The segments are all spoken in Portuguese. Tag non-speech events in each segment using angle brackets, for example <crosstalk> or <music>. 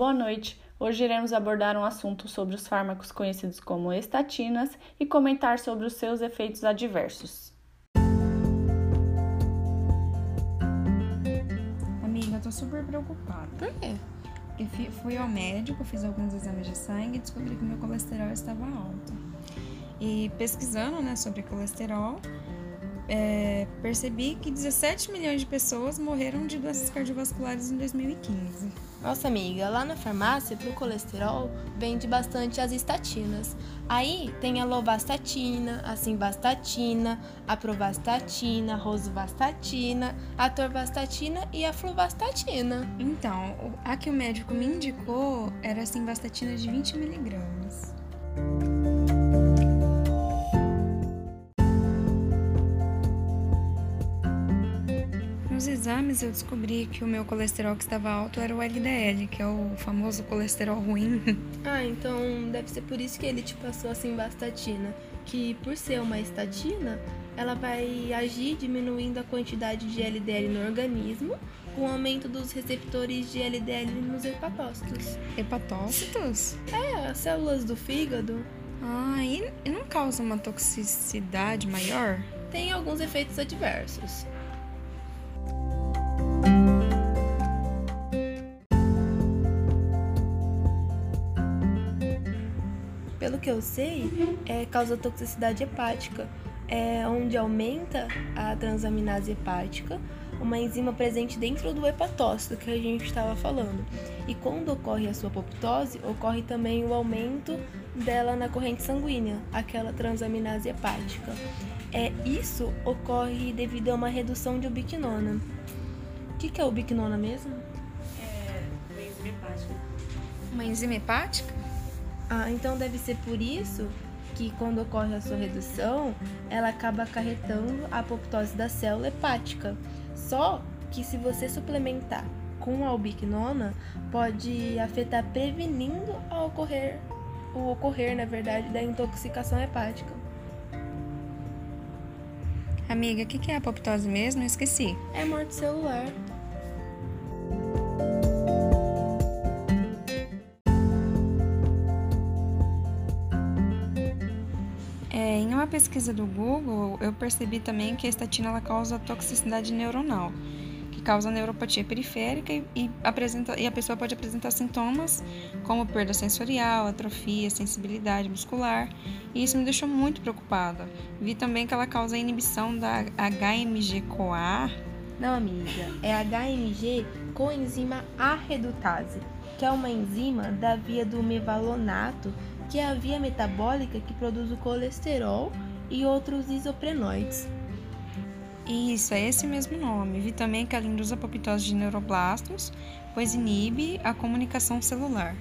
Boa noite. Hoje iremos abordar um assunto sobre os fármacos conhecidos como estatinas e comentar sobre os seus efeitos adversos. Amiga, eu tô super preocupada. Por quê? Porque fui ao médico, fiz alguns exames de sangue e descobri que meu colesterol estava alto. E pesquisando né, sobre colesterol, é, percebi que 17 milhões de pessoas morreram de doenças cardiovasculares em 2015. Nossa amiga, lá na farmácia, pro colesterol, vende bastante as estatinas. Aí tem a lovastatina, a simvastatina, a provastatina, a rosuvastatina, a torvastatina e a fluvastatina. Então, a que o médico me indicou era a simvastatina de 20 miligramas. Nos exames eu descobri que o meu colesterol que estava alto era o LDL, que é o famoso colesterol ruim. <laughs> Ah, então deve ser por isso que ele te passou a simvastatina, que por ser uma estatina, ela vai agir diminuindo a quantidade de LDL no organismo, com o aumento dos receptores de LDL nos hepatócitos. Hepatócitos? É, as células do fígado. Ah, e não causa uma toxicidade maior? Tem alguns efeitos adversos. Pelo que eu sei, é, causa toxicidade hepática, é, onde aumenta a transaminase hepática, uma enzima presente dentro do hepatócito que a gente estava falando. E quando ocorre a sua apoptose, ocorre também o aumento dela na corrente sanguínea, aquela transaminase hepática. É, isso ocorre devido a uma redução de ubiquinona. O que, que é ubiquinona mesmo? É uma enzima hepática. Uma enzima hepática? Ah, então deve ser por isso que quando ocorre a sua redução, ela acaba acarretando a apoptose da célula hepática. Só que se você suplementar com a ubiquinona, pode afetar prevenindo a ocorrer, o ocorrer, na verdade, da intoxicação hepática. Amiga, o que, que é apoptose mesmo? Eu esqueci. É morte celular. É, em uma pesquisa do Google, eu percebi também que a estatina ela causa toxicidade neuronal, que causa neuropatia periférica e, e, apresenta, e a pessoa pode apresentar sintomas como perda sensorial, atrofia, sensibilidade muscular, e isso me deixou muito preocupada. Vi também que ela causa inibição da HMG-CoA. Não, amiga, é HMG coenzima A redutase, que é uma enzima da via do mevalonato que é a via metabólica que produz o colesterol e outros isoprenoides. Isso, é esse mesmo nome. Vi também que ela induz a apoptose de neuroblastos, pois inibe a comunicação celular.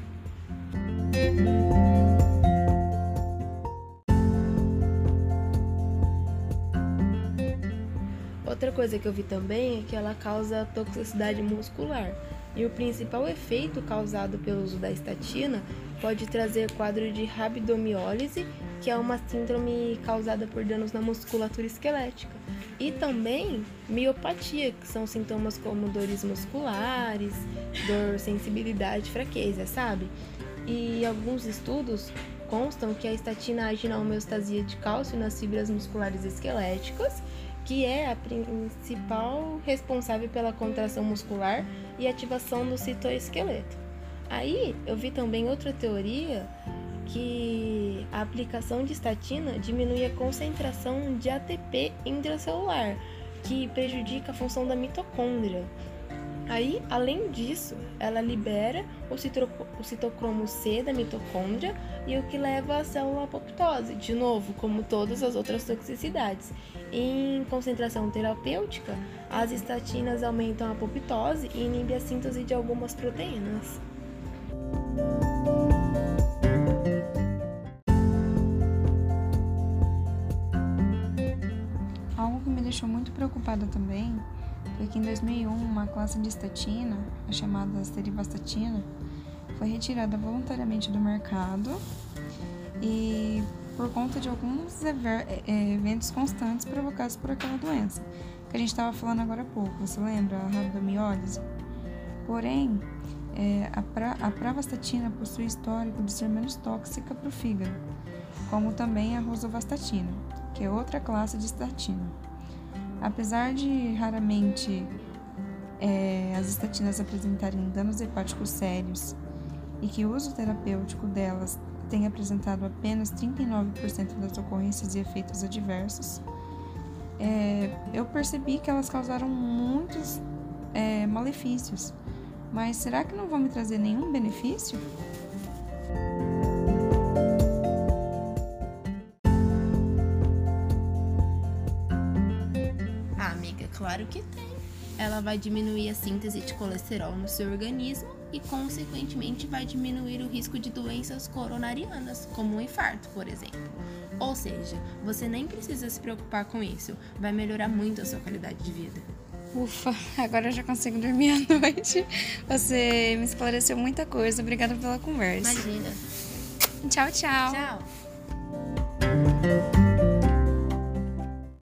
Outra coisa que eu vi também é que ela causa toxicidade muscular. E o principal efeito causado pelo uso da estatina pode trazer quadro de rabdomiólise, que é uma síndrome causada por danos na musculatura esquelética, e também miopatia, que são sintomas como dores musculares, dor, sensibilidade, fraqueza, sabe? E alguns estudos constam que a estatina age na homeostasia de cálcio nas fibras musculares esqueléticas, que é a principal responsável pela contração muscular e ativação do citoesqueleto. Aí eu vi também outra teoria que a aplicação de estatina diminui a concentração de ATP intracelular, que prejudica a função da mitocôndria. Aí, além disso, ela libera o, citocromo C da mitocôndria e o que leva à célula apoptose, de novo, como todas as outras toxicidades. Em concentração terapêutica, as estatinas aumentam a apoptose e inibem a síntese de algumas proteínas. Algo que me deixou muito preocupada também foi que em 2001 uma classe de estatina, a chamada serivastatina, foi retirada voluntariamente do mercado e por conta de alguns eventos constantes provocados por aquela doença que a gente estava falando agora há pouco. Você lembra a rabdomiólise? Porém, É, a, pra, a pravastatina possui histórico de ser menos tóxica para o fígado, como também a rosuvastatina, que é outra classe de estatina. Apesar de raramente é, as estatinas apresentarem danos hepáticos sérios e que o uso terapêutico delas tem apresentado apenas 39% das ocorrências e efeitos adversos, é, eu percebi que elas causaram muitos é, malefícios. Mas será que não vão me trazer nenhum benefício? Claro que tem. Ela vai diminuir a síntese de colesterol no seu organismo e, consequentemente, vai diminuir o risco de doenças coronarianas, como um infarto, por exemplo. Ou seja, você nem precisa se preocupar com isso, vai melhorar muito a sua qualidade de vida. Ufa, agora eu já consigo dormir <laughs> à noite. Você me esclareceu muita coisa. Obrigada pela conversa. Imagina. Tchau, tchau. Tchau.